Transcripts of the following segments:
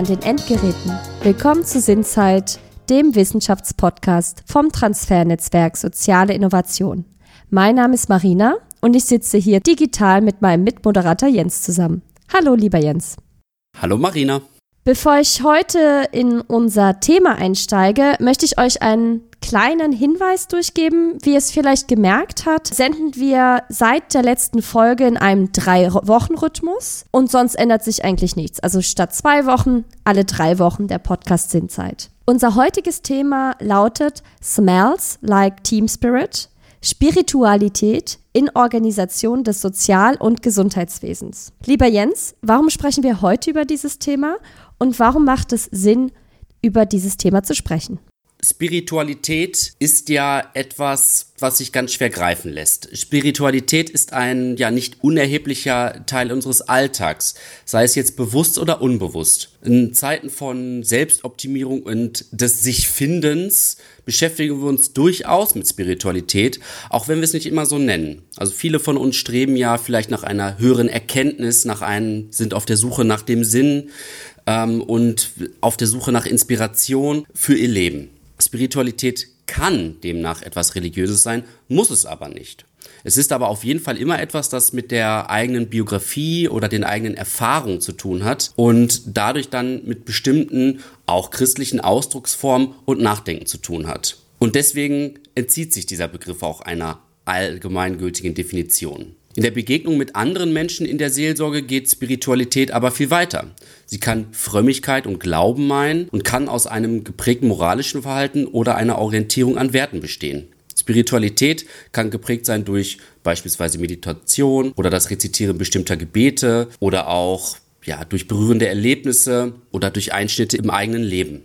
an den Endgeräten. Willkommen zu Sinnzeit, dem Wissenschaftspodcast vom Transfernetzwerk Soziale Innovation. Mein Name ist Marina und ich sitze hier digital mit meinem Mitmoderator Jens zusammen. Hallo, lieber Jens. Hallo, Marina. Bevor ich heute in unser Thema einsteige, möchte ich euch einen kleinen Hinweis durchgeben. Wie es vielleicht gemerkt hat, senden wir seit der letzten Folge in einem Drei-Wochen-Rhythmus und sonst ändert sich eigentlich nichts. Also statt zwei Wochen, alle drei Wochen der Podcast Sinnzeit. Unser heutiges Thema lautet Smells like Team Spirit, Spiritualität in Organisation des Sozial- und Gesundheitswesens. Lieber Jens, warum sprechen wir heute über dieses Thema und warum macht es Sinn, über dieses Thema zu sprechen? Spiritualität ist ja etwas, was sich ganz schwer greifen lässt. Spiritualität ist ein ja nicht unerheblicher Teil unseres Alltags, sei es jetzt bewusst oder unbewusst. In Zeiten von Selbstoptimierung und des Sich-Findens beschäftigen wir uns durchaus mit Spiritualität, auch wenn wir es nicht immer so nennen. Also viele von uns streben ja vielleicht nach einer höheren Erkenntnis, nach einem, sind auf der Suche nach dem Sinn ähm, und auf der Suche nach Inspiration für ihr Leben. Spiritualität kann demnach etwas Religiöses sein, muss es aber nicht. Es ist aber auf jeden Fall immer etwas, das mit der eigenen Biografie oder den eigenen Erfahrungen zu tun hat und dadurch dann mit bestimmten, auch christlichen Ausdrucksformen und Nachdenken zu tun hat. Und deswegen entzieht sich dieser Begriff auch einer allgemeingültigen Definition. In der Begegnung mit anderen Menschen in der Seelsorge geht Spiritualität aber viel weiter. Sie kann Frömmigkeit und Glauben meinen und kann aus einem geprägten moralischen Verhalten oder einer Orientierung an Werten bestehen. Spiritualität kann geprägt sein durch beispielsweise Meditation oder das Rezitieren bestimmter Gebete oder auch ja, durch berührende Erlebnisse oder durch Einschnitte im eigenen Leben.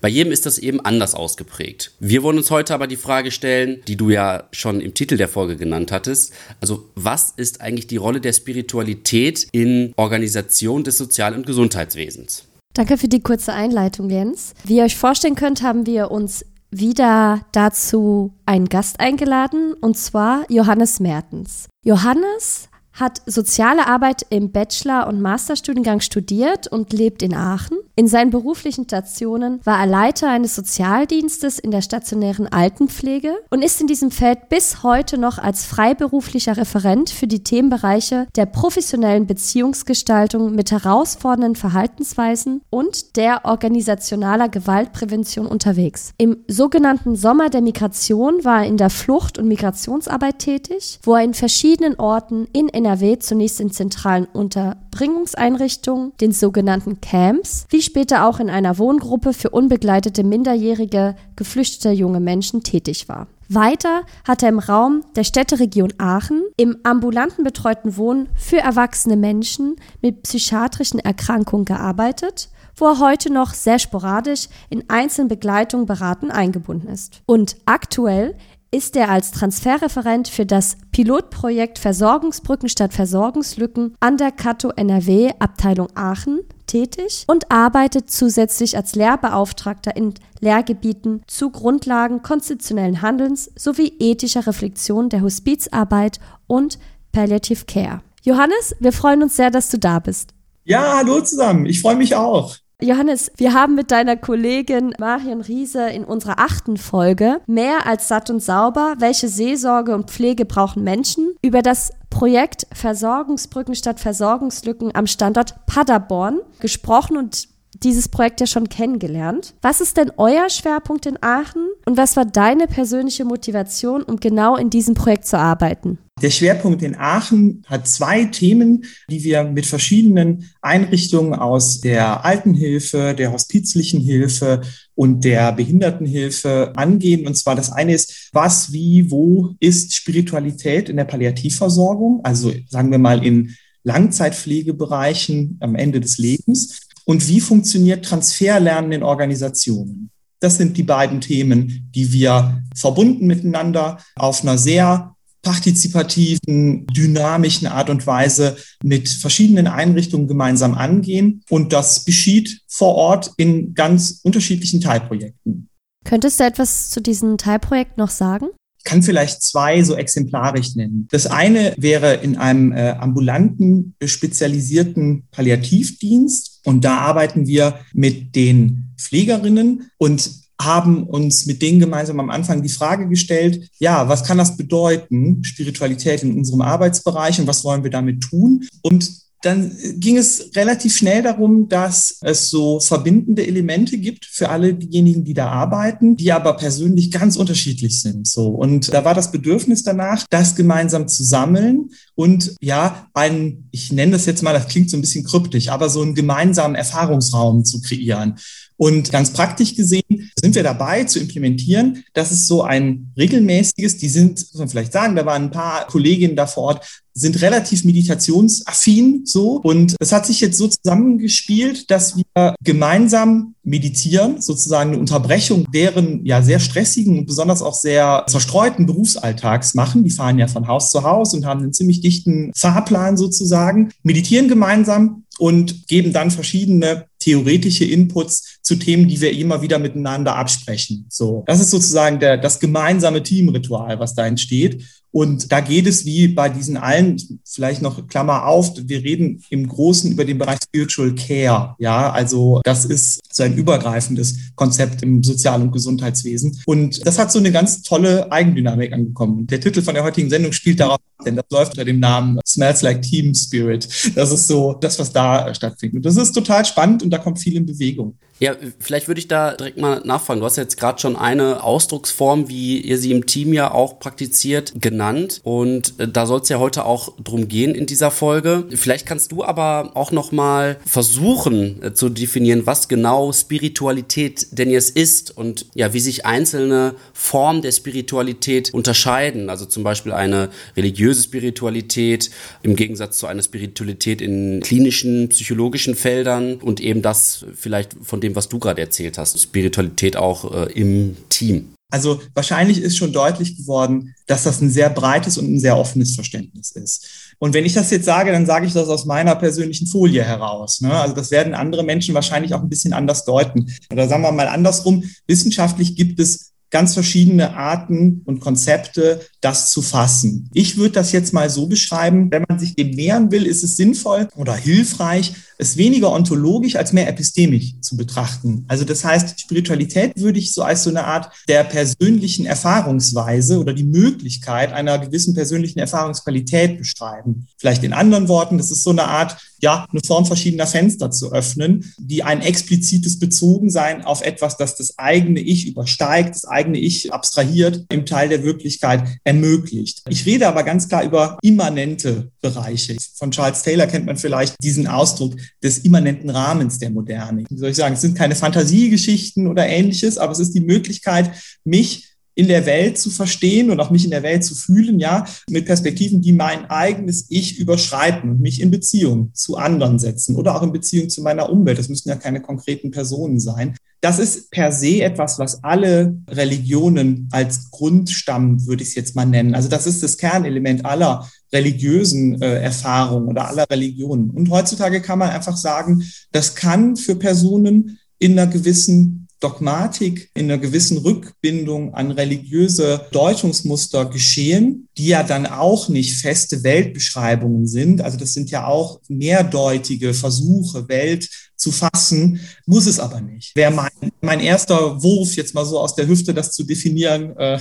Bei jedem ist das eben anders ausgeprägt. Wir wollen uns heute aber die Frage stellen, die du ja schon im Titel der Folge genannt hattest. Also was ist eigentlich die Rolle der Spiritualität in Organisation des Sozial- und Gesundheitswesens? Danke für die kurze Einleitung, Jens. Wie ihr euch vorstellen könnt, haben wir uns wieder dazu einen Gast eingeladen, und zwar Johannes Mertens. Johannes hat soziale Arbeit im Bachelor- und Masterstudiengang studiert und lebt in Aachen. In seinen beruflichen Stationen war er Leiter eines Sozialdienstes in der stationären Altenpflege und ist in diesem Feld bis heute noch als freiberuflicher Referent für die Themenbereiche der professionellen Beziehungsgestaltung mit herausfordernden Verhaltensweisen und der organisationaler Gewaltprävention unterwegs. Im sogenannten Sommer der Migration war er in der Flucht- und Migrationsarbeit tätig, wo er in verschiedenen Orten in NRW zunächst in zentralen Unterbringungseinrichtungen, den sogenannten Camps, wie später auch in einer Wohngruppe für unbegleitete minderjährige geflüchtete junge Menschen tätig war. Weiter hat er im Raum der Städteregion Aachen im ambulanten betreuten Wohnen für erwachsene Menschen mit psychiatrischen Erkrankungen gearbeitet, wo er heute noch sehr sporadisch in einzelnen Begleitungen beraten eingebunden ist. Und aktuell ist er als Transferreferent für das Pilotprojekt Versorgungsbrücken statt Versorgungslücken an der Kato NRW Abteilung Aachen tätig und arbeitet zusätzlich als Lehrbeauftragter in Lehrgebieten zu Grundlagen konstitutionellen Handelns sowie ethischer Reflexion der Hospizarbeit und Palliative Care. Johannes, wir freuen uns sehr, dass du da bist. Ja, hallo zusammen. Ich freue mich auch. Johannes, wir haben mit deiner Kollegin Marion Riese in unserer achten Folge Mehr als satt und sauber, welche Seelsorge und Pflege brauchen Menschen, über das Projekt Versorgungsbrücken statt Versorgungslücken am Standort Paderborn gesprochen und dieses Projekt ja schon kennengelernt. Was ist denn euer Schwerpunkt in Aachen und was war deine persönliche Motivation, um genau in diesem Projekt zu arbeiten? Der Schwerpunkt in Aachen hat zwei Themen, die wir mit verschiedenen Einrichtungen aus der Altenhilfe, der hospizlichen Hilfe und der Behindertenhilfe angehen. Und zwar das eine ist, was, wie, wo ist Spiritualität in der Palliativversorgung? Also sagen wir mal in Langzeitpflegebereichen am Ende des Lebens und wie funktioniert Transferlernen in Organisationen. Das sind die beiden Themen, die wir verbunden miteinander auf einer sehr partizipativen, dynamischen Art und Weise mit verschiedenen Einrichtungen gemeinsam angehen. Und das geschieht vor Ort in ganz unterschiedlichen Teilprojekten. Könntest du etwas zu diesem Teilprojekt noch sagen? Kann vielleicht zwei so exemplarisch nennen. Das eine wäre in einem äh, ambulanten, spezialisierten Palliativdienst. Und da arbeiten wir mit den Pflegerinnen und haben uns mit denen gemeinsam am Anfang die Frage gestellt, ja, was kann das bedeuten, Spiritualität in unserem Arbeitsbereich und was wollen wir damit tun? Und dann ging es relativ schnell darum, dass es so verbindende Elemente gibt für alle diejenigen, die da arbeiten, die aber persönlich ganz unterschiedlich sind. So und da war das Bedürfnis danach, das gemeinsam zu sammeln und ja, einen, ich nenne das jetzt mal, das klingt so ein bisschen kryptisch, aber so einen gemeinsamen Erfahrungsraum zu kreieren. Und ganz praktisch gesehen sind wir dabei zu implementieren. Das ist so ein regelmäßiges, die sind, muss man vielleicht sagen, da waren ein paar Kolleginnen da vor Ort, sind relativ meditationsaffin so. Und es hat sich jetzt so zusammengespielt, dass wir gemeinsam meditieren, sozusagen eine Unterbrechung deren ja sehr stressigen und besonders auch sehr zerstreuten Berufsalltags machen. Die fahren ja von Haus zu Haus und haben einen ziemlich dichten Fahrplan sozusagen, meditieren gemeinsam und geben dann verschiedene theoretische Inputs zu Themen, die wir immer wieder miteinander absprechen. So, das ist sozusagen der, das gemeinsame Teamritual, was da entsteht. Und da geht es wie bei diesen allen, vielleicht noch Klammer auf, wir reden im Großen über den Bereich Spiritual Care. Ja, also das ist so ein übergreifendes Konzept im Sozial- und Gesundheitswesen. Und das hat so eine ganz tolle Eigendynamik angekommen. Der Titel von der heutigen Sendung spielt darauf, denn das läuft unter dem Namen Smells Like Team Spirit. Das ist so das, was da stattfindet. Und das ist total spannend und da kommt viel in Bewegung. Ja, vielleicht würde ich da direkt mal nachfragen. Du hast jetzt gerade schon eine Ausdrucksform, wie ihr sie im Team ja auch praktiziert, genannt. Und äh, da soll es ja heute auch drum gehen in dieser Folge. Vielleicht kannst du aber auch noch mal versuchen äh, zu definieren, was genau Spiritualität denn jetzt ist und ja, wie sich einzelne Formen der Spiritualität unterscheiden. Also zum Beispiel eine religiöse Spiritualität im Gegensatz zu einer Spiritualität in klinischen, psychologischen Feldern und eben das vielleicht von dem, was du gerade erzählt hast, Spiritualität auch äh, im Team? Also wahrscheinlich ist schon deutlich geworden, dass das ein sehr breites und ein sehr offenes Verständnis ist. Und wenn ich das jetzt sage, dann sage ich das aus meiner persönlichen Folie heraus. Ne? Also das werden andere Menschen wahrscheinlich auch ein bisschen anders deuten. Oder sagen wir mal andersrum, wissenschaftlich gibt es ganz verschiedene Arten und Konzepte, das zu fassen. Ich würde das jetzt mal so beschreiben, wenn man sich dem nähern will, ist es sinnvoll oder hilfreich, es weniger ontologisch als mehr epistemisch zu betrachten. Also das heißt, Spiritualität würde ich so als so eine Art der persönlichen Erfahrungsweise oder die Möglichkeit einer gewissen persönlichen Erfahrungsqualität beschreiben. Vielleicht in anderen Worten, das ist so eine Art, ja, eine Form verschiedener Fenster zu öffnen, die ein explizites Bezogensein auf etwas, das das eigene Ich übersteigt, das eigene Ich abstrahiert, im Teil der Wirklichkeit ermöglicht. Ich rede aber ganz klar über immanente Bereiche. Von Charles Taylor kennt man vielleicht diesen Ausdruck des immanenten Rahmens der Moderne. Wie soll ich sagen, es sind keine Fantasiegeschichten oder ähnliches, aber es ist die Möglichkeit, mich in der Welt zu verstehen und auch mich in der Welt zu fühlen, ja, mit Perspektiven, die mein eigenes Ich überschreiten und mich in Beziehung zu anderen setzen oder auch in Beziehung zu meiner Umwelt. Das müssen ja keine konkreten Personen sein. Das ist per se etwas, was alle Religionen als Grundstamm, würde ich es jetzt mal nennen. Also das ist das Kernelement aller religiösen äh, Erfahrungen oder aller Religionen. Und heutzutage kann man einfach sagen, das kann für Personen in einer gewissen Dogmatik in einer gewissen Rückbindung an religiöse Deutungsmuster geschehen, die ja dann auch nicht feste Weltbeschreibungen sind. Also das sind ja auch mehrdeutige Versuche, Welt zu fassen, muss es aber nicht. Wäre mein, mein erster Wurf, jetzt mal so aus der Hüfte, das zu definieren, äh,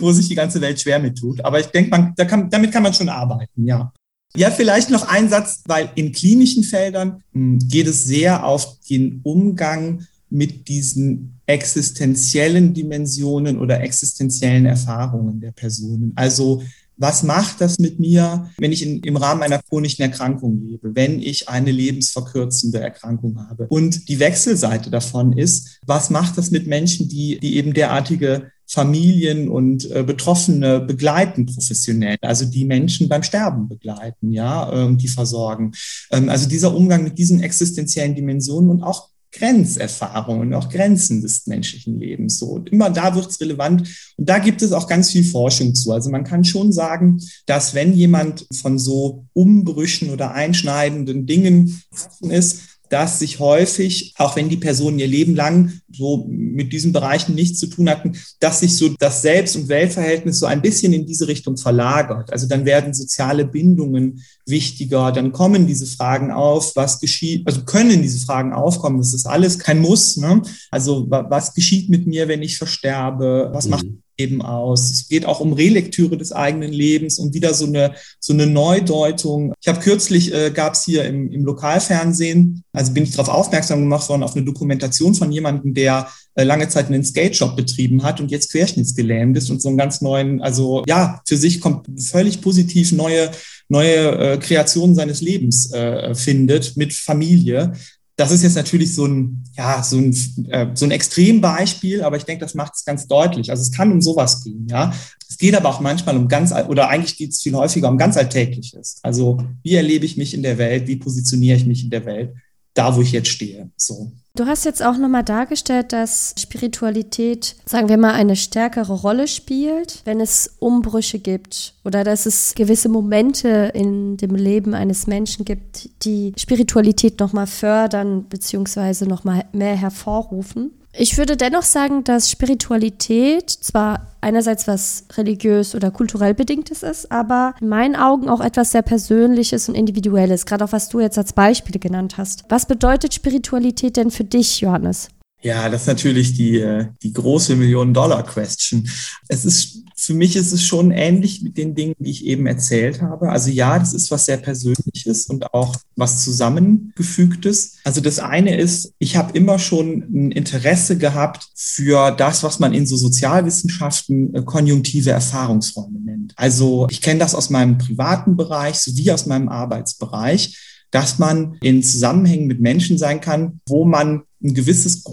wo sich die ganze Welt schwer mit tut. Aber ich denke, man, da kann, damit kann man schon arbeiten, ja. Ja, vielleicht noch ein Satz, weil in klinischen Feldern hm, geht es sehr auf den Umgang mit diesen existenziellen Dimensionen oder existenziellen Erfahrungen der Personen. Also was macht das mit mir, wenn ich in, im Rahmen einer chronischen Erkrankung lebe, wenn ich eine lebensverkürzende Erkrankung habe? Und die Wechselseite davon ist, was macht das mit Menschen, die, die eben derartige Familien und äh, Betroffene begleiten professionell, also die Menschen beim Sterben begleiten, ja, und die versorgen. Ähm, also dieser Umgang mit diesen existenziellen Dimensionen und auch Grenzerfahrungen auch Grenzen des menschlichen Lebens. So, und immer da wird es relevant. Und da gibt es auch ganz viel Forschung zu. Also man kann schon sagen, dass wenn jemand von so Umbrüchen oder einschneidenden Dingen ist, dass sich häufig, auch wenn die Personen ihr Leben lang so mit diesen Bereichen nichts zu tun hatten, dass sich so das Selbst- und Weltverhältnis so ein bisschen in diese Richtung verlagert. Also dann werden soziale Bindungen wichtiger, dann kommen diese Fragen auf, was geschieht, also können diese Fragen aufkommen, das ist alles kein Muss. Ne? Also was geschieht mit mir, wenn ich versterbe, was mhm. macht Leben aus. Es geht auch um Relektüre des eigenen Lebens und wieder so eine, so eine Neudeutung. Ich habe kürzlich, äh, gab es hier im, im Lokalfernsehen, also bin ich darauf aufmerksam gemacht worden, auf eine Dokumentation von jemandem, der äh, lange Zeit einen Skate-Shop betrieben hat und jetzt querschnittsgelähmt ist und so einen ganz neuen, also ja, für sich kommt völlig positiv neue neue äh, Kreationen seines Lebens äh, findet mit Familie das ist jetzt natürlich so ein, ja, so ein, äh, so ein Extrembeispiel, aber ich denke, das macht es ganz deutlich. Also es kann um sowas gehen, ja. Es geht aber auch manchmal um ganz, oder eigentlich geht es viel häufiger um ganz Alltägliches. Also wie erlebe ich mich in der Welt, wie positioniere ich mich in der Welt, da wo ich jetzt stehe. So. Du hast jetzt auch nochmal dargestellt, dass Spiritualität, sagen wir mal, eine stärkere Rolle spielt, wenn es Umbrüche gibt oder dass es gewisse Momente in dem Leben eines Menschen gibt, die Spiritualität nochmal fördern bzw. nochmal mehr hervorrufen. Ich würde dennoch sagen, dass Spiritualität zwar einerseits was religiös oder kulturell bedingtes ist, aber in meinen Augen auch etwas sehr Persönliches und Individuelles, gerade auch was du jetzt als Beispiele genannt hast. Was bedeutet Spiritualität denn für dich, Johannes? Ja, das ist natürlich die, äh, die große Million-Dollar-Question. Es ist, für mich ist es schon ähnlich mit den Dingen, die ich eben erzählt habe. Also ja, das ist was sehr Persönliches und auch was Zusammengefügtes. Also das eine ist, ich habe immer schon ein Interesse gehabt für das, was man in so Sozialwissenschaften äh, konjunktive Erfahrungsräume nennt. Also ich kenne das aus meinem privaten Bereich sowie aus meinem Arbeitsbereich dass man in Zusammenhängen mit Menschen sein kann, wo man ein gewisses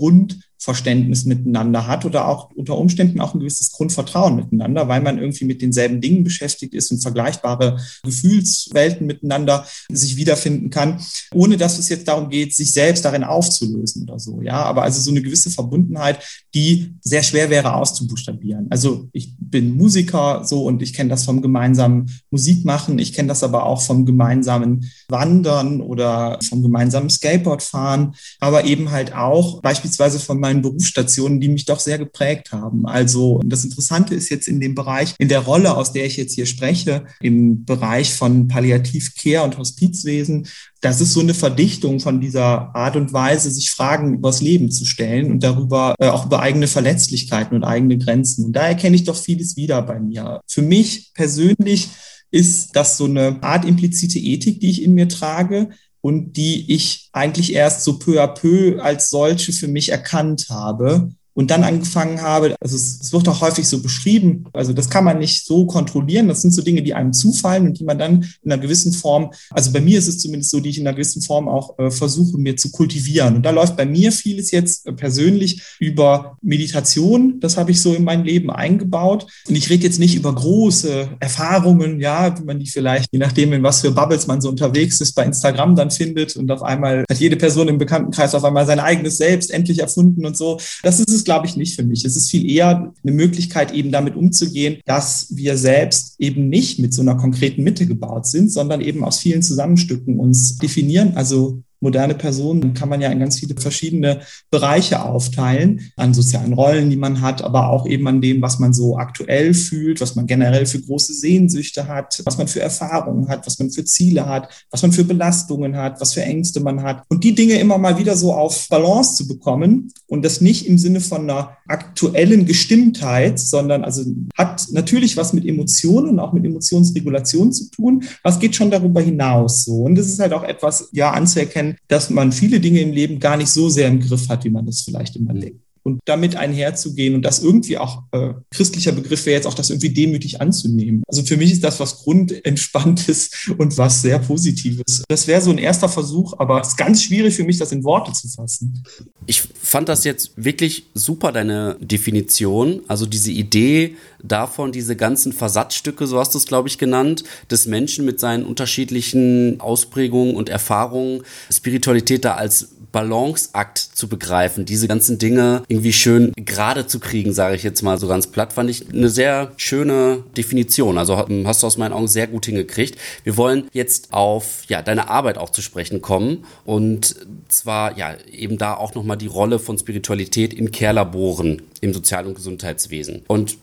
Grundverständnis miteinander hat oder auch unter Umständen auch ein gewisses Grundvertrauen miteinander, weil man irgendwie mit denselben Dingen beschäftigt ist und vergleichbare Gefühlswelten miteinander sich wiederfinden kann, ohne dass es jetzt darum geht, sich selbst darin aufzulösen oder so. Ja, aber also so eine gewisse Verbundenheit, die sehr schwer wäre auszubuchstabieren. Also ich bin Musiker so und ich kenne das vom gemeinsamen Musikmachen, ich kenne das aber auch vom gemeinsamen Wandern oder vom gemeinsamen Skateboardfahren, aber eben halt auch beispielsweise von meinen Berufsstationen, die mich doch sehr geprägt haben. Also das Interessante ist jetzt in dem Bereich, in der Rolle, aus der ich jetzt hier spreche, im Bereich von Palliativcare und Hospizwesen, das ist so eine Verdichtung von dieser Art und Weise, sich Fragen übers Leben zu stellen und darüber äh, auch über eigene Verletzlichkeiten und eigene Grenzen. Und da erkenne ich doch vieles wieder bei mir. Für mich persönlich ist das so eine Art implizite Ethik, die ich in mir trage, und die ich eigentlich erst so peu à peu als solche für mich erkannt habe und dann angefangen habe, also es, es, wird auch häufig so beschrieben, also das kann man nicht so kontrollieren, das sind so Dinge, die einem zufallen und die man dann in einer gewissen Form, also bei mir ist es zumindest so, die ich in einer gewissen Form auch äh, versuche mir zu kultivieren. Und da läuft bei mir vieles jetzt äh, persönlich über Meditation, das habe ich so in mein Leben eingebaut. Und ich rede jetzt nicht über große Erfahrungen, ja, wie man die vielleicht, je nachdem, in was für Bubbles man so unterwegs ist, bei Instagram dann findet und auf einmal hat jede Person im Bekanntenkreis auf einmal sein eigenes Selbst endlich erfunden und so. Das ist es glaube ich, nicht für mich. Es ist viel eher eine Möglichkeit, eben damit umzugehen, dass wir selbst eben nicht mit so einer konkreten Mitte gebaut sind, sondern eben aus vielen Zusammenstücken uns definieren. Also moderne Personen kann man ja in ganz viele verschiedene Bereiche aufteilen, an sozialen Rollen, die man hat, aber auch eben an dem, was man so aktuell fühlt, was man generell für große Sehnsüchte hat, was man für Erfahrungen hat, was man für Ziele hat, was man für Belastungen hat, was für Ängste man hat. Und die Dinge immer mal wieder so auf Balance zu bekommen und das nicht im Sinne von einer aktuellen Gestimmtheit, sondern also hat natürlich was mit Emotionen und auch mit Emotionsregulation zu tun. Was geht schon darüber hinaus so? Und das ist halt auch etwas, ja, anzuerkennen, sein, dass man viele Dinge im Leben gar nicht so sehr im Griff hat, wie man das vielleicht immer denkt und damit einherzugehen und das irgendwie auch, äh, christlicher Begriff wäre jetzt auch das irgendwie demütig anzunehmen. Also für mich ist das was Grundentspanntes und was sehr Positives. Das wäre so ein erster Versuch, aber es ist ganz schwierig für mich, das in Worte zu fassen. Ich fand das jetzt wirklich super, deine Definition. Also diese Idee davon, diese ganzen Versatzstücke, so hast du es, glaube ich, genannt, des Menschen mit seinen unterschiedlichen Ausprägungen und Erfahrungen, Spiritualität da als Balanceakt zu begreifen, diese ganzen Dinge irgendwie schön gerade zu kriegen, sage ich jetzt mal so ganz platt, fand ich eine sehr schöne Definition. Also hast du aus meinen Augen sehr gut hingekriegt. Wir wollen jetzt auf ja, deine Arbeit auch zu sprechen kommen und zwar ja eben da auch nochmal die Rolle von Spiritualität in Care-Laboren im Sozial- und Gesundheitswesen. Und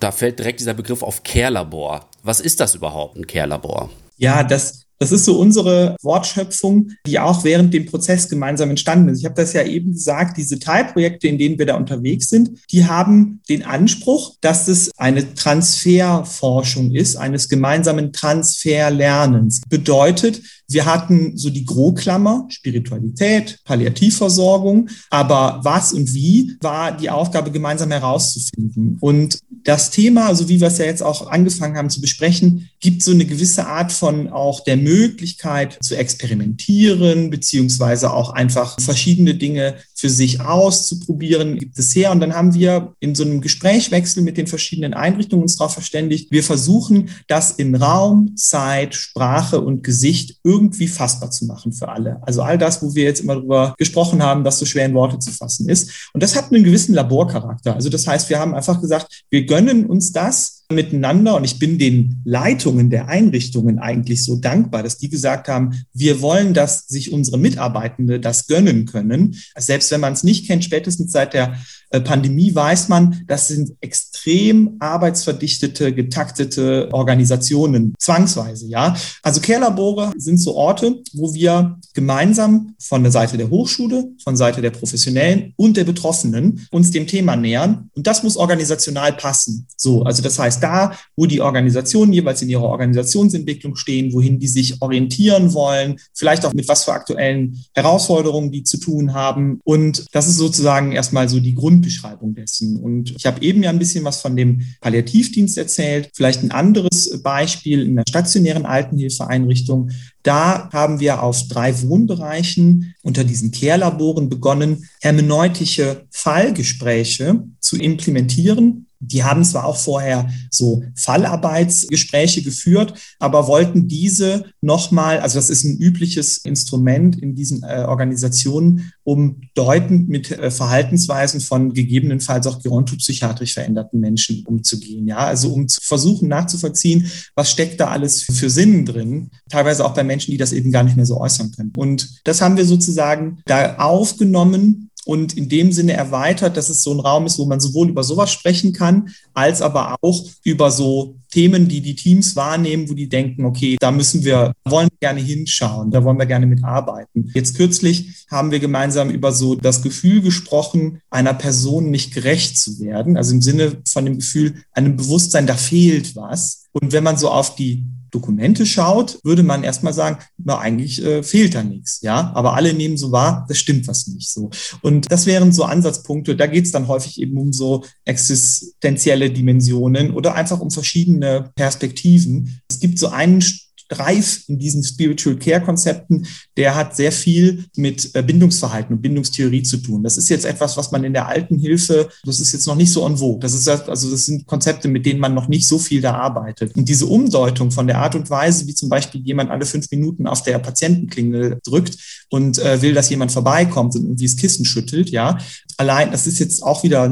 da fällt direkt dieser Begriff auf Care-Labor. Was ist das überhaupt, ein Care-Labor? Ja, das das ist so unsere Wortschöpfung, die auch während dem Prozess gemeinsam entstanden ist. Ich habe das ja eben gesagt, diese Teilprojekte, in denen wir da unterwegs sind, die haben den Anspruch, dass es eine Transferforschung ist, eines gemeinsamen Transferlernens. Bedeutet, wir hatten so die Großklammer, Spiritualität, Palliativversorgung, aber was und wie war die Aufgabe gemeinsam herauszufinden. Und das Thema, so wie wir es ja jetzt auch angefangen haben zu besprechen, gibt so eine gewisse Art von auch der Möglichkeit zu experimentieren, beziehungsweise auch einfach verschiedene Dinge für sich auszuprobieren, gibt es her. Und dann haben wir in so einem Gesprächwechsel mit den verschiedenen Einrichtungen uns darauf verständigt, wir versuchen, das in Raum, Zeit, Sprache und Gesicht irgendwie fassbar zu machen für alle. Also all das, wo wir jetzt immer drüber gesprochen haben, das so schwer in Worte zu fassen ist. Und das hat einen gewissen Laborcharakter. Also das heißt, wir haben einfach gesagt, wir gönnen uns das, miteinander und ich bin den Leitungen der Einrichtungen eigentlich so dankbar, dass die gesagt haben, wir wollen, dass sich unsere Mitarbeitende das gönnen können. Selbst wenn man es nicht kennt, spätestens seit der Pandemie weiß man, das sind extrem arbeitsverdichtete, getaktete Organisationen, zwangsweise, ja. Also Care-Labore sind so Orte, wo wir gemeinsam von der Seite der Hochschule, von Seite der Professionellen und der Betroffenen uns dem Thema nähern. Und das muss organisational passen. So, also das heißt, da, wo die Organisationen jeweils in ihrer Organisationsentwicklung stehen, wohin die sich orientieren wollen, vielleicht auch mit was für aktuellen Herausforderungen die zu tun haben. Und das ist sozusagen erstmal so die Grund Grundbeschreibung dessen. Und ich habe eben ja ein bisschen was von dem Palliativdienst erzählt. Vielleicht ein anderes Beispiel in der stationären Altenhilfeeinrichtung. Da haben wir auf drei Wohnbereichen unter diesen Care-Laboren begonnen, hermeneutische Fallgespräche zu implementieren die haben zwar auch vorher so Fallarbeitsgespräche geführt, aber wollten diese nochmal, also das ist ein übliches Instrument in diesen äh, Organisationen, um deutend mit äh, Verhaltensweisen von gegebenenfalls auch gerontopsychiatrisch veränderten Menschen umzugehen. Ja, also um zu versuchen nachzuvollziehen, was steckt da alles für Sinn drin, teilweise auch bei Menschen, die das eben gar nicht mehr so äußern können. Und das haben wir sozusagen da aufgenommen und in dem Sinne erweitert, dass es so ein Raum ist, wo man sowohl über sowas sprechen kann, als aber auch über so Themen, die die Teams wahrnehmen, wo die denken, okay, da müssen wir, wollen wir gerne hinschauen, da wollen wir gerne mitarbeiten. Jetzt kürzlich haben wir gemeinsam über so das Gefühl gesprochen, einer Person nicht gerecht zu werden, also im Sinne von dem Gefühl, einem Bewusstsein, da fehlt was. Und wenn man so auf die Dokumente schaut, würde man erstmal sagen, na, eigentlich äh, fehlt da nichts. Ja, aber alle nehmen so wahr, das stimmt was nicht so. Und das wären so Ansatzpunkte. Da geht es dann häufig eben um so existenzielle Dimensionen oder einfach um verschiedene Perspektiven. Es gibt so einen Streif in diesen Spiritual Care Konzepten, der hat sehr viel mit äh, Bindungsverhalten und Bindungstheorie zu tun. Das ist jetzt etwas, was man in der alten Hilfe, das ist jetzt noch nicht so en vogue. Das ist also, das sind Konzepte, mit denen man noch nicht so viel da arbeitet. Und diese Umdeutung von der Art und Weise, wie zum Beispiel jemand alle fünf Minuten auf der Patientenklingel drückt und äh, will, dass jemand vorbeikommt und irgendwie das Kissen schüttelt, ja, allein, das ist jetzt auch wieder,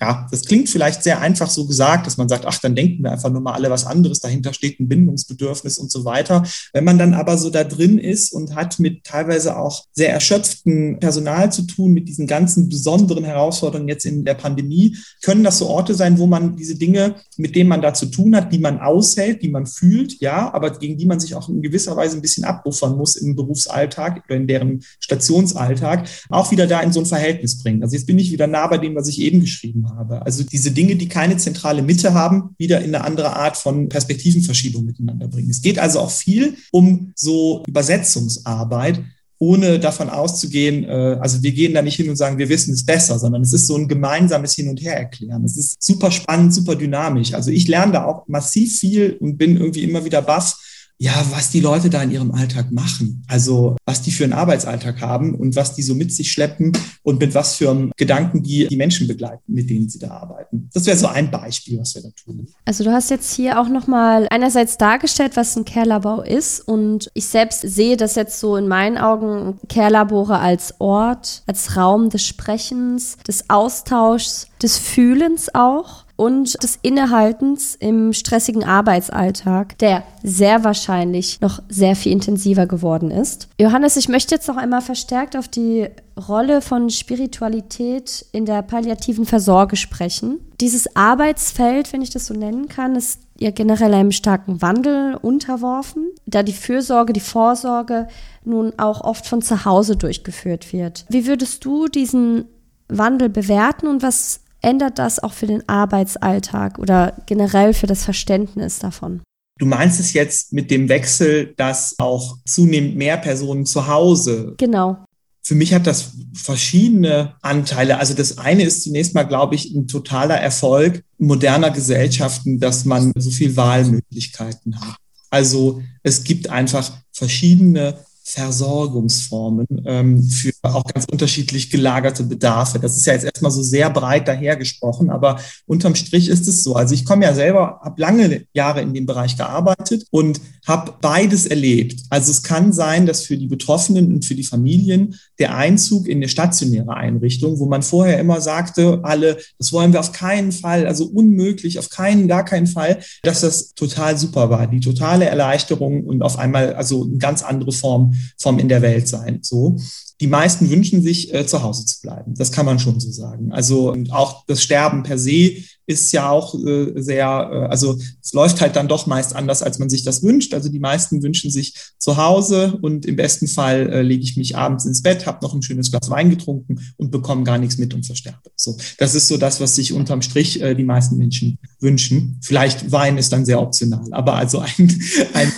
ja, das klingt vielleicht sehr einfach so gesagt, dass man sagt, ach, dann denken wir einfach nur mal alle was anderes, dahinter steht ein Bindungsbedürfnis und so weiter. Wenn man dann aber so da drin ist und hat mit teilweise auch sehr erschöpftem Personal zu tun, mit diesen ganzen besonderen Herausforderungen jetzt in der Pandemie, können das so Orte sein, wo man diese Dinge, mit denen man da zu tun hat, die man aushält, die man fühlt, ja, aber gegen die man sich auch in gewisser Weise ein bisschen abbuffern muss im Berufsalltag oder in deren Stationsalltag, auch wieder da in so ein Verhältnis bringen. Also jetzt bin ich wieder nah bei dem, was ich eben geschrieben habe. Also diese Dinge, die keine zentrale Mitte haben, wieder in eine andere Art von Perspektivenverschiebung miteinander bringen. Es geht also auch viel um so Übersetzungsarbeit, ohne davon auszugehen, äh, also wir gehen da nicht hin und sagen, wir wissen es besser, sondern es ist so ein gemeinsames Hin- und Her-Erklären. Es ist super spannend, super dynamisch. Also ich lerne da auch massiv viel und bin irgendwie immer wieder baff, ja, was die Leute da in ihrem Alltag machen. Also was die für einen Arbeitsalltag haben und was die so mit sich schleppen und mit was für Gedanken die die Menschen begleiten, mit denen sie da arbeiten. Das wäre so ein Beispiel, was wir da tun. Also du hast jetzt hier auch nochmal einerseits dargestellt, was ein Care-Labor ist und ich selbst sehe das jetzt so in meinen Augen Care-Labore als Ort, als Raum des Sprechens, des Austauschs, des Fühlens auch und des Innehaltens im stressigen Arbeitsalltag, der sehr wahrscheinlich noch sehr viel intensiver geworden ist. Johannes, ich möchte jetzt noch einmal verstärkt auf die Rolle von Spiritualität in der palliativen Versorge sprechen. Dieses Arbeitsfeld, wenn ich das so nennen kann, ist ja generell einem starken Wandel unterworfen, da die Fürsorge, die Vorsorge nun auch oft von zu Hause durchgeführt wird. Wie würdest du diesen Wandel bewerten und was ändert das auch für den Arbeitsalltag oder generell für das Verständnis davon? Du meinst es jetzt mit dem Wechsel, dass auch zunehmend mehr Personen zu Hause. Genau. Für mich hat das verschiedene Anteile. Also das eine ist zunächst mal, glaube ich, ein totaler Erfolg moderner Gesellschaften, dass man so viel Wahlmöglichkeiten hat. Also es gibt einfach verschiedene Versorgungsformen ähm, für auch ganz unterschiedlich gelagerte Bedarfe. Das ist ja jetzt erstmal so sehr breit dahergesprochen, aber unterm Strich ist es so. Also ich komme ja selber, habe lange Jahre in dem Bereich gearbeitet und habe beides erlebt. Also es kann sein, dass für die Betroffenen und für die Familien der Einzug in eine stationäre Einrichtung, wo man vorher immer sagte, alle, das wollen wir auf keinen Fall, also unmöglich, auf keinen, gar keinen Fall, dass das total super war. Die totale Erleichterung und auf einmal also eine ganz andere Form vom in der Welt sein. So. Die meisten wünschen sich, äh, zu Hause zu bleiben. Das kann man schon so sagen. Also auch das Sterben per se ist ja auch äh, sehr, äh, also es läuft halt dann doch meist anders, als man sich das wünscht. Also die meisten wünschen sich zu Hause und im besten Fall äh, lege ich mich abends ins Bett, habe noch ein schönes Glas Wein getrunken und bekomme gar nichts mit und versterbe. So, das ist so das, was sich unterm Strich äh, die meisten Menschen wünschen. Vielleicht Wein ist dann sehr optional, aber also ein, ein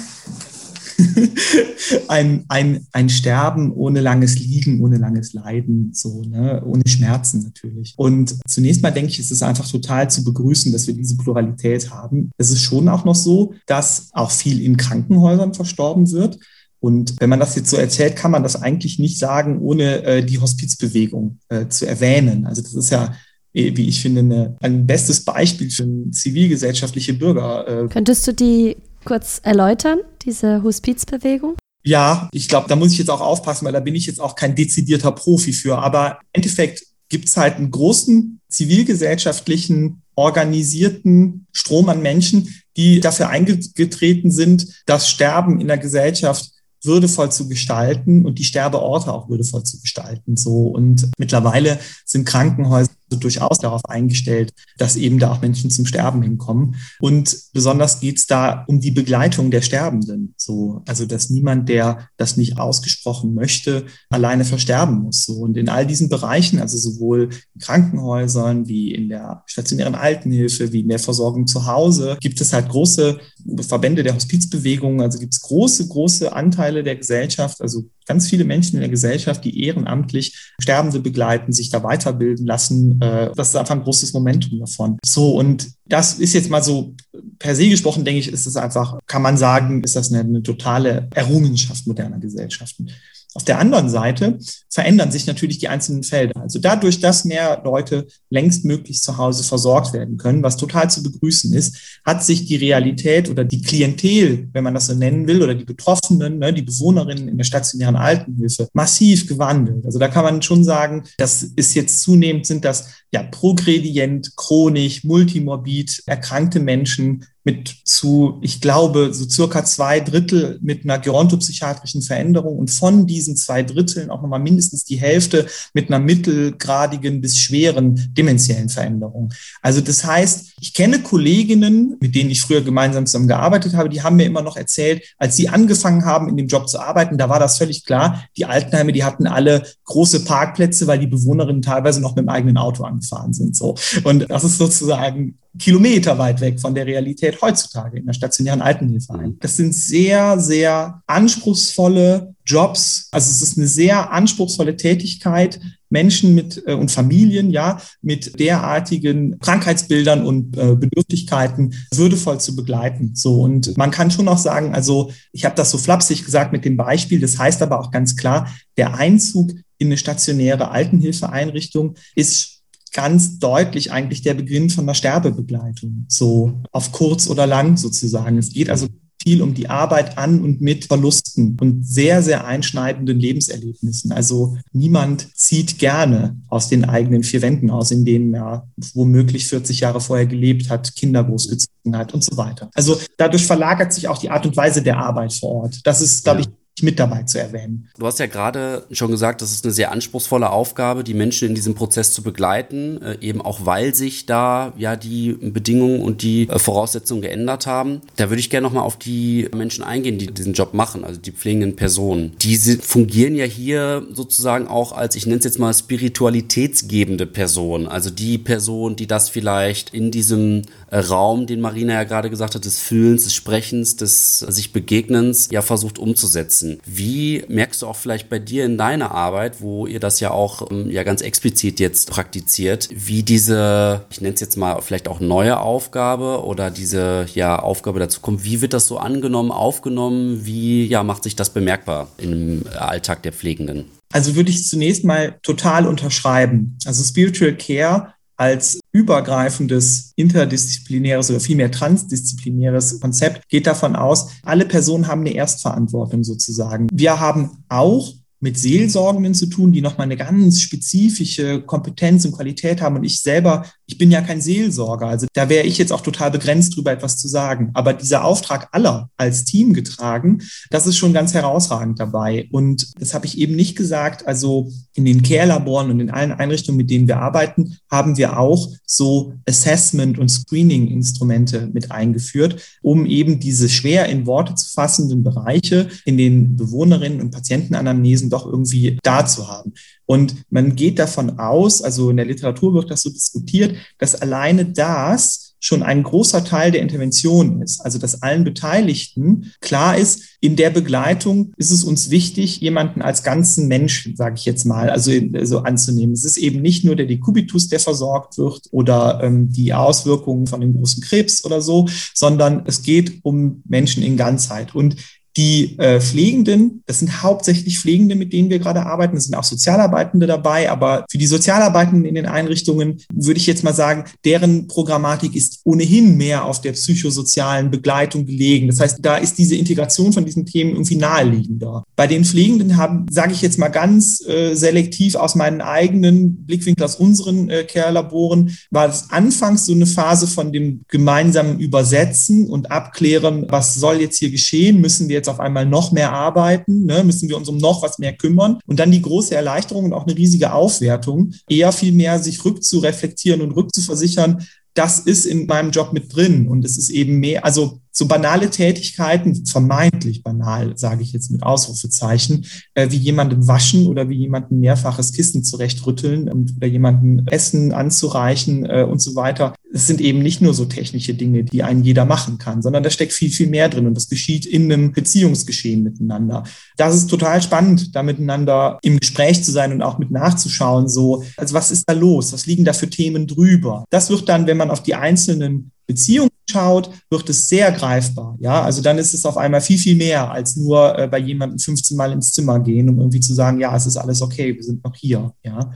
ein, ein, ein Sterben ohne langes Liegen, ohne langes Leiden, so, ne? ohne Schmerzen natürlich. Und zunächst mal denke ich, es ist einfach total zu begrüßen, dass wir diese Pluralität haben. Es ist schon auch noch so, dass auch viel in Krankenhäusern verstorben wird. Und wenn man das jetzt so erzählt, kann man das eigentlich nicht sagen, ohne äh, die Hospizbewegung äh, zu erwähnen. Also das ist ja wie ich finde, eine, ein bestes Beispiel für zivilgesellschaftliche Bürger. Äh. Könntest du die kurz erläutern, diese Hospizbewegung? Ja, ich glaube, da muss ich jetzt auch aufpassen, weil da bin ich jetzt auch kein dezidierter Profi für. Aber im Endeffekt gibt es halt einen großen zivilgesellschaftlichen, organisierten Strom an Menschen, die dafür eingetreten sind, das Sterben in der Gesellschaft würdevoll zu gestalten und die Sterbeorte auch würdevoll zu gestalten. So und mittlerweile sind Krankenhäuser durchaus darauf eingestellt, dass eben da auch Menschen zum Sterben hinkommen. Und besonders geht es da um die Begleitung der Sterbenden. So, also dass niemand, der das nicht ausgesprochen möchte, alleine versterben muss. So und in all diesen Bereichen, also sowohl in Krankenhäusern wie in der stationären Altenhilfe, wie in der Versorgung zu Hause, gibt es halt große Verbände der Hospizbewegung. Also gibt es große, große Anteile der Gesellschaft, also ganz viele Menschen in der Gesellschaft, die ehrenamtlich Sterbende begleiten, sich da weiterbilden lassen. Äh, das ist einfach ein großes Momentum davon. So, und das ist jetzt mal so per se gesprochen, denke ich, ist es einfach, kann man sagen, ist das eine, eine totale Errungenschaft moderner Gesellschaften. Auf der anderen Seite verändern sich natürlich die einzelnen Felder. Also dadurch, dass mehr Leute längst möglichst zu Hause versorgt werden können, was total zu begrüßen ist, hat sich die Realität oder die Klientel, wenn man das so nennen will, oder die Betroffenen, ne, die Bewohnerinnen in der stationären Altenhilfe massiv gewandelt. Also da kann man schon sagen, das ist jetzt zunehmend, sind das ja progredient, chronisch, multimorbid erkrankte Menschen, mit zu, ich glaube, so circa zwei Drittel mit einer gerontopsychiatrischen Veränderung und von diesen zwei Dritteln auch nochmal mindestens die Hälfte mit einer mittelgradigen bis schweren dementiellen Veränderung. Also das heißt, ich kenne Kolleginnen, mit denen ich früher gemeinsam zusammen gearbeitet habe, die haben mir immer noch erzählt, als sie angefangen haben, in dem Job zu arbeiten, da war das völlig klar. Die Altenheime, die hatten alle große Parkplätze, weil die Bewohnerinnen teilweise noch mit dem eigenen Auto angefahren sind. So. Und das ist sozusagen Kilometer weit weg von der Realität heutzutage in der stationären Altenhilfe ein. Das sind sehr, sehr anspruchsvolle Jobs. Also es ist eine sehr anspruchsvolle Tätigkeit, Menschen mit äh, und Familien, ja, mit derartigen Krankheitsbildern und äh, Bedürftigkeiten würdevoll zu begleiten. So und man kann schon auch sagen, also ich habe das so flapsig gesagt mit dem Beispiel, das heißt aber auch ganz klar, der Einzug in eine stationäre Altenhilfeeinrichtung ist ganz deutlich eigentlich der Beginn von einer Sterbebegleitung, so auf kurz oder lang sozusagen. Es geht also viel um die Arbeit an und mit Verlusten und sehr, sehr einschneidenden Lebenserlebnissen. Also niemand zieht gerne aus den eigenen vier Wänden aus, in denen er womöglich 40 Jahre vorher gelebt hat, Kinder großgezogen hat und so weiter. Also dadurch verlagert sich auch die Art und Weise der Arbeit vor Ort. Das ist, glaube ich, mit dabei zu erwähnen. Du hast ja gerade schon gesagt, das ist eine sehr anspruchsvolle Aufgabe, die Menschen in diesem Prozess zu begleiten, äh, eben auch weil sich da ja die Bedingungen und die äh, Voraussetzungen geändert haben. Da würde ich gerne nochmal auf die Menschen eingehen, die diesen Job machen, also die pflegenden Personen. Diese fungieren ja hier sozusagen auch als, ich nenne es jetzt mal, spiritualitätsgebende Person. Also die Person, die das vielleicht in diesem äh, Raum, den Marina ja gerade gesagt hat, des Fühlens, des Sprechens, des sich Begegnens, ja versucht umzusetzen setzen. Wie merkst du auch vielleicht bei dir in deiner Arbeit, wo ihr das ja auch ähm, ja ganz explizit jetzt praktiziert, wie diese, ich nenne es jetzt mal vielleicht auch neue Aufgabe oder diese ja Aufgabe dazu kommt, wie wird das so angenommen, aufgenommen, wie ja macht sich das bemerkbar im Alltag der Pflegenden? Also würde ich zunächst mal total unterschreiben. Also Spiritual Care als übergreifendes interdisziplinäres oder vielmehr transdisziplinäres Konzept geht davon aus, alle Personen haben eine Erstverantwortung sozusagen. Wir haben auch mit Seelsorgenden zu tun, die nochmal eine ganz spezifische Kompetenz und Qualität haben. Und ich selber, ich bin ja kein Seelsorger, also da wäre ich jetzt auch total begrenzt drüber etwas zu sagen. Aber dieser Auftrag aller als Team getragen, das ist schon ganz herausragend dabei. Und das habe ich eben nicht gesagt. Also in den Care-Laboren und in allen Einrichtungen, mit denen wir arbeiten, haben wir auch so Assessment- und Screening-Instrumente mit eingeführt, um eben diese schwer in Worte zu fassenden Bereiche in den Bewohnerinnen und Patientenanamnesen Wesen doch irgendwie da zu haben. Und man geht davon aus, also in der Literatur wird das so diskutiert, dass alleine das schon ein großer Teil der Intervention ist. Also dass allen Beteiligten klar ist, in der Begleitung ist es uns wichtig, jemanden als ganzen Menschen, sage ich jetzt mal, also so anzunehmen. Es ist eben nicht nur der Dekubitus, der versorgt wird oder ähm, die Auswirkungen von dem großen Krebs oder so, sondern es geht um Menschen in Ganzheit. Und die äh, Pflegenden, das sind hauptsächlich Pflegende, mit denen wir gerade arbeiten. Es sind auch Sozialarbeitende dabei, aber für die Sozialarbeitenden in den Einrichtungen würde ich jetzt mal sagen, deren Programmatik ist ohnehin mehr auf der psychosozialen Begleitung gelegen. Das heißt, da ist diese Integration von diesen Themen irgendwie naheliegender. Bei den Pflegenden haben, sage ich jetzt mal ganz äh, selektiv aus meinen eigenen Blickwinkel aus unseren äh, Care-Laboren, war es anfangs so eine Phase von dem gemeinsamen Übersetzen und Abklären, was soll jetzt hier geschehen, müssen wir jetzt auf einmal noch mehr arbeiten, ne? müssen wir uns um noch was mehr kümmern. Und dann die große Erleichterung und auch eine riesige Aufwertung, eher viel mehr sich rückzureflektieren und rückzuversichern, das ist in meinem Job mit drin. Und es ist eben mehr, also so banale Tätigkeiten, vermeintlich banal, sage ich jetzt mit Ausrufezeichen, äh, wie jemanden waschen oder wie jemanden mehrfaches Kissen zurechtrütteln und, oder jemanden Essen anzureichen äh, und so weiter. Es sind eben nicht nur so technische Dinge, die ein jeder machen kann, sondern da steckt viel, viel mehr drin und das geschieht in einem Beziehungsgeschehen miteinander. Das ist total spannend, da miteinander im Gespräch zu sein und auch mit nachzuschauen, so, also was ist da los? Was liegen da für Themen drüber? Das wird dann, wenn man auf die einzelnen Beziehungen schaut, wird es sehr greifbar. Ja, also dann ist es auf einmal viel, viel mehr als nur äh, bei jemandem 15 Mal ins Zimmer gehen, um irgendwie zu sagen, ja, es ist alles okay, wir sind noch hier. Ja.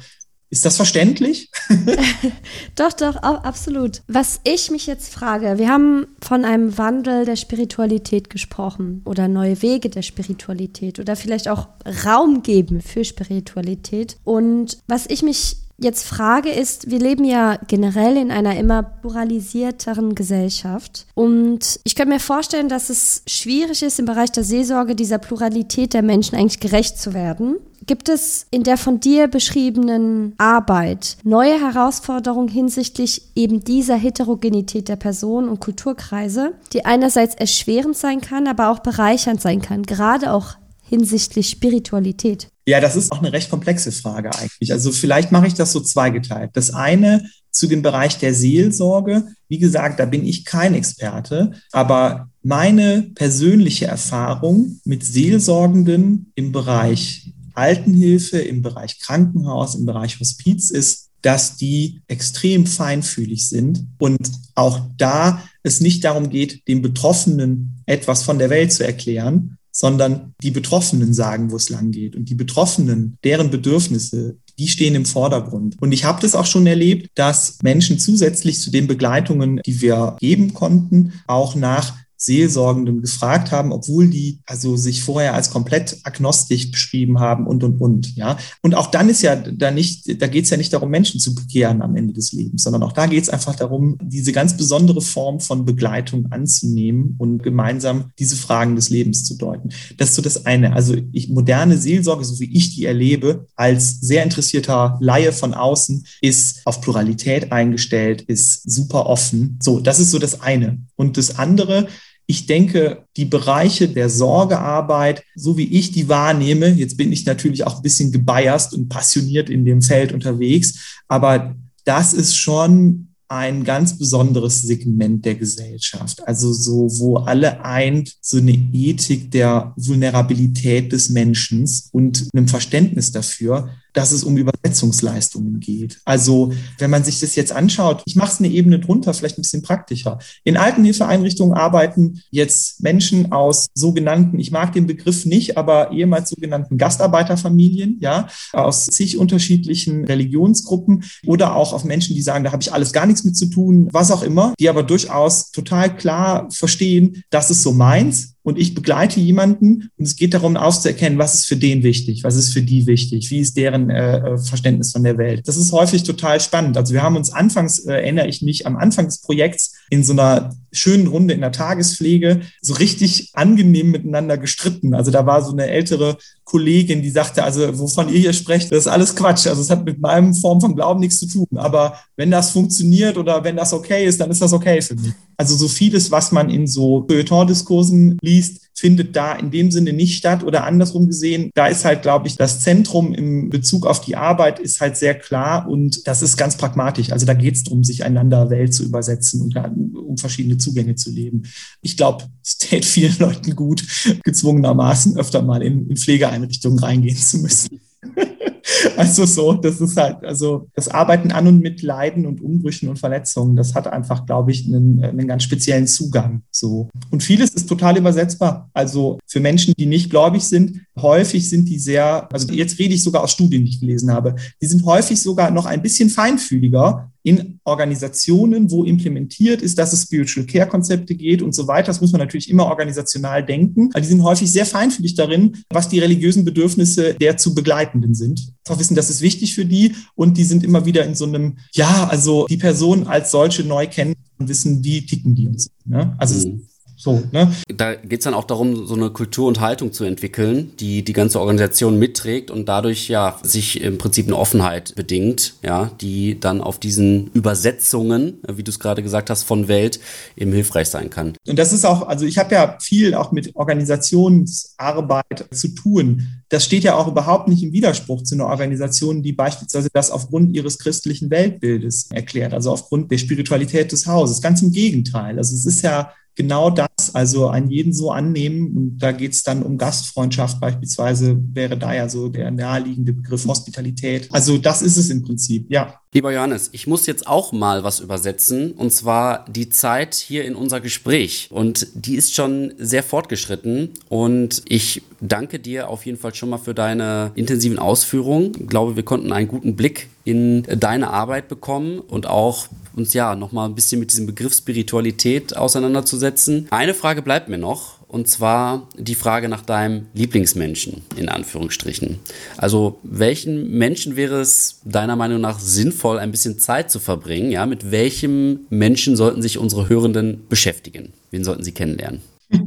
Ist das verständlich? doch, doch, absolut. Was ich mich jetzt frage, wir haben von einem Wandel der Spiritualität gesprochen oder neue Wege der Spiritualität oder vielleicht auch Raum geben für Spiritualität. Und was ich mich jetzt frage ist, wir leben ja generell in einer immer pluralisierteren Gesellschaft und ich könnte mir vorstellen, dass es schwierig ist, im Bereich der Seelsorge dieser Pluralität der Menschen eigentlich gerecht zu werden. Gibt es in der von dir beschriebenen Arbeit neue Herausforderungen hinsichtlich eben dieser Heterogenität der Personen und Kulturkreise, die einerseits erschwerend sein kann, aber auch bereichernd sein kann, gerade auch hinsichtlich Spiritualität? Ja, das ist auch eine recht komplexe Frage eigentlich. Also vielleicht mache ich das so zweigeteilt. Das eine zu dem Bereich der Seelsorge. Wie gesagt, da bin ich kein Experte, aber meine persönliche Erfahrung mit Seelsorgenden im Bereich Altenhilfe, im Bereich Krankenhaus, im Bereich Hospiz ist, dass die extrem feinfühlig sind und auch da es nicht darum geht, dem Betroffenen etwas von der Welt zu erklären, sondern die Betroffenen sagen, wo es lang geht. Und die Betroffenen, deren Bedürfnisse, die stehen im Vordergrund. Und ich habe das auch schon erlebt, dass Menschen zusätzlich zu den Begleitungen, die wir geben konnten, auch nach Seelsorgenden gefragt haben, obwohl die also sich vorher als komplett agnostisch beschrieben haben und und und. Ja, und auch dann ist ja da nicht, da geht es ja nicht darum, Menschen zu bekehren am Ende des Lebens, sondern auch da geht es einfach darum, diese ganz besondere Form von Begleitung anzunehmen und gemeinsam diese Fragen des Lebens zu deuten. Das ist so das eine. Also ich, moderne Seelsorge, so wie ich die erlebe, als sehr interessierter Laie von außen, ist auf Pluralität eingestellt, ist super offen. So, das ist so das eine. Und das andere ich denke, die Bereiche der Sorgearbeit, so wie ich die wahrnehme, jetzt bin ich natürlich auch ein bisschen gebiased und passioniert in dem Feld unterwegs, aber das ist schon ein ganz besonderes Segment der Gesellschaft. Also so, wo alle eint so eine Ethik der Vulnerabilität des Menschen und einem Verständnis dafür, dass es um Übersetzungsleistungen geht. Also wenn man sich das jetzt anschaut, ich mache es eine Ebene drunter, vielleicht ein bisschen praktischer. In Altenhilfeeinrichtungen arbeiten jetzt Menschen aus sogenannten, ich mag den Begriff nicht, aber ehemals sogenannten Gastarbeiterfamilien, ja, aus zig unterschiedlichen Religionsgruppen oder auch auf Menschen, die sagen, da habe ich alles gar nichts mit zu tun, was auch immer, die aber durchaus total klar verstehen, das ist so meins und ich begleite jemanden und es geht darum auszuerkennen, was ist für den wichtig, was ist für die wichtig, wie ist deren äh, äh, Verständnis von der Welt. Das ist häufig total spannend. Also wir haben uns anfangs, äh, erinnere ich mich, am Anfang des Projekts in so einer schönen Runde in der Tagespflege so richtig angenehm miteinander gestritten. Also da war so eine ältere Kollegin, die sagte, also wovon ihr hier sprecht, das ist alles Quatsch. Also es hat mit meinem Form von Glauben nichts zu tun. Aber wenn das funktioniert oder wenn das okay ist, dann ist das okay für mich. Also so vieles, was man in so Feuilleton-Diskursen liest, findet da in dem Sinne nicht statt oder andersrum gesehen, da ist halt, glaube ich, das Zentrum im Bezug auf die Arbeit ist halt sehr klar und das ist ganz pragmatisch. Also da geht es darum, sich einander Welt zu übersetzen und um verschiedene Zugänge zu leben. Ich glaube, es täte vielen Leuten gut, gezwungenermaßen öfter mal in, in Pflegeeinrichtungen reingehen zu müssen. Also so, das ist halt, also das Arbeiten an und mit Leiden und Umbrüchen und Verletzungen, das hat einfach, glaube ich, einen, einen ganz speziellen Zugang. So. Und vieles ist total übersetzbar. Also für Menschen, die nicht gläubig sind, häufig sind die sehr, also jetzt rede ich sogar aus Studien, die ich gelesen habe, die sind häufig sogar noch ein bisschen feinfühliger in Organisationen, wo implementiert ist, dass es Spiritual Care Konzepte geht und so weiter. Das muss man natürlich immer organisational denken. Aber die sind häufig sehr feinfühlig darin, was die religiösen Bedürfnisse der zu Begleitenden sind. Einfach wissen, das ist wichtig für die und die sind immer wieder in so einem, ja, also die Person als solche neu kennen und wissen, wie ticken die uns. Ne? Also mhm. So, ne? Da geht es dann auch darum, so eine Kultur und Haltung zu entwickeln, die die ganze Organisation mitträgt und dadurch ja sich im Prinzip eine Offenheit bedingt, ja, die dann auf diesen Übersetzungen, wie du es gerade gesagt hast, von Welt eben hilfreich sein kann. Und das ist auch, also ich habe ja viel auch mit Organisationsarbeit zu tun. Das steht ja auch überhaupt nicht im Widerspruch zu einer Organisation, die beispielsweise das aufgrund ihres christlichen Weltbildes erklärt, also aufgrund der Spiritualität des Hauses. Ganz im Gegenteil. Also es ist ja genau das, also einen jeden so annehmen. Und da geht es dann um Gastfreundschaft beispielsweise, wäre da ja so der naheliegende Begriff Hospitalität. Also das ist es im Prinzip, ja. Lieber Johannes, ich muss jetzt auch mal was übersetzen, und zwar die Zeit hier in unser Gespräch. Und die ist schon sehr fortgeschritten. Und ich danke dir auf jeden Fall schon mal für deine intensiven Ausführungen. Ich glaube, wir konnten einen guten Blick in deine Arbeit bekommen und auch uns ja nochmal ein bisschen mit diesem Begriff Spiritualität auseinanderzusetzen. Eine Frage bleibt mir noch. Und zwar die Frage nach deinem Lieblingsmenschen, in Anführungsstrichen. Also, welchen Menschen wäre es deiner Meinung nach sinnvoll, ein bisschen Zeit zu verbringen? Ja, mit welchem Menschen sollten sich unsere Hörenden beschäftigen? Wen sollten sie kennenlernen?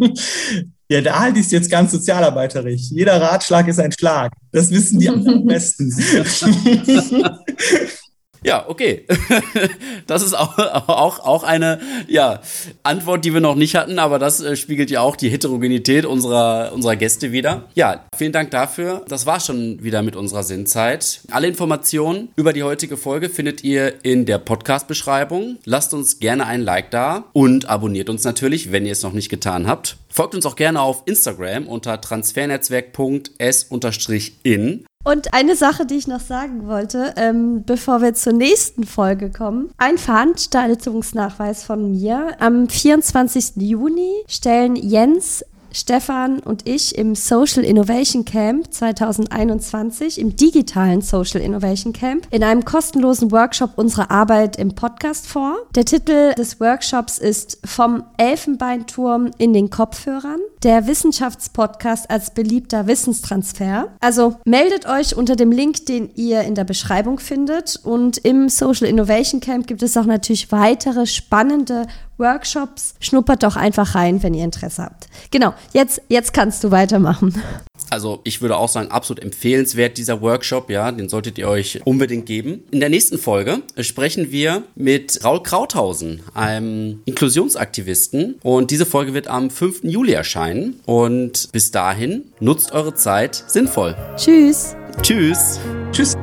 Ja, der Halt ist jetzt ganz sozialarbeiterisch. Jeder Ratschlag ist ein Schlag. Das wissen die am besten. Ja, okay. Das ist auch, auch, auch eine ja, Antwort, die wir noch nicht hatten, aber das äh, spiegelt ja auch die Heterogenität unserer, unserer Gäste wieder. Ja, vielen Dank dafür. Das war schon wieder mit unserer Sinnzeit. Alle Informationen über die heutige Folge findet ihr in der Podcast-Beschreibung. Lasst uns gerne ein Like da und abonniert uns natürlich, wenn ihr es noch nicht getan habt. Folgt uns auch gerne auf Instagram unter transfernetzwerk.s-in. Und eine Sache, die ich noch sagen wollte, ähm, bevor wir zur nächsten Folge kommen. Ein Veranstaltungsnachweis von mir. Am 24. Juni stellen Jens Stefan und ich im Social Innovation Camp 2021, im digitalen Social Innovation Camp, in einem kostenlosen Workshop unsere Arbeit im Podcast vor. Der Titel des Workshops ist Vom Elfenbeinturm in den Kopfhörern, der Wissenschaftspodcast als beliebter Wissenstransfer. Also meldet euch unter dem Link, den ihr in der Beschreibung findet. Und im Social Innovation Camp gibt es auch natürlich weitere spannende Workshops. Schnuppert doch einfach rein, wenn ihr Interesse habt. Genau, jetzt, jetzt kannst du weitermachen. Also ich würde auch sagen, absolut empfehlenswert dieser Workshop, ja, den solltet ihr euch unbedingt geben. In der nächsten Folge sprechen wir mit Raul Krauthausen, einem Inklusionsaktivisten. Und diese Folge wird am 5. Juli erscheinen. Und bis dahin nutzt eure Zeit sinnvoll. Tschüss. Tschüss. Tschüss.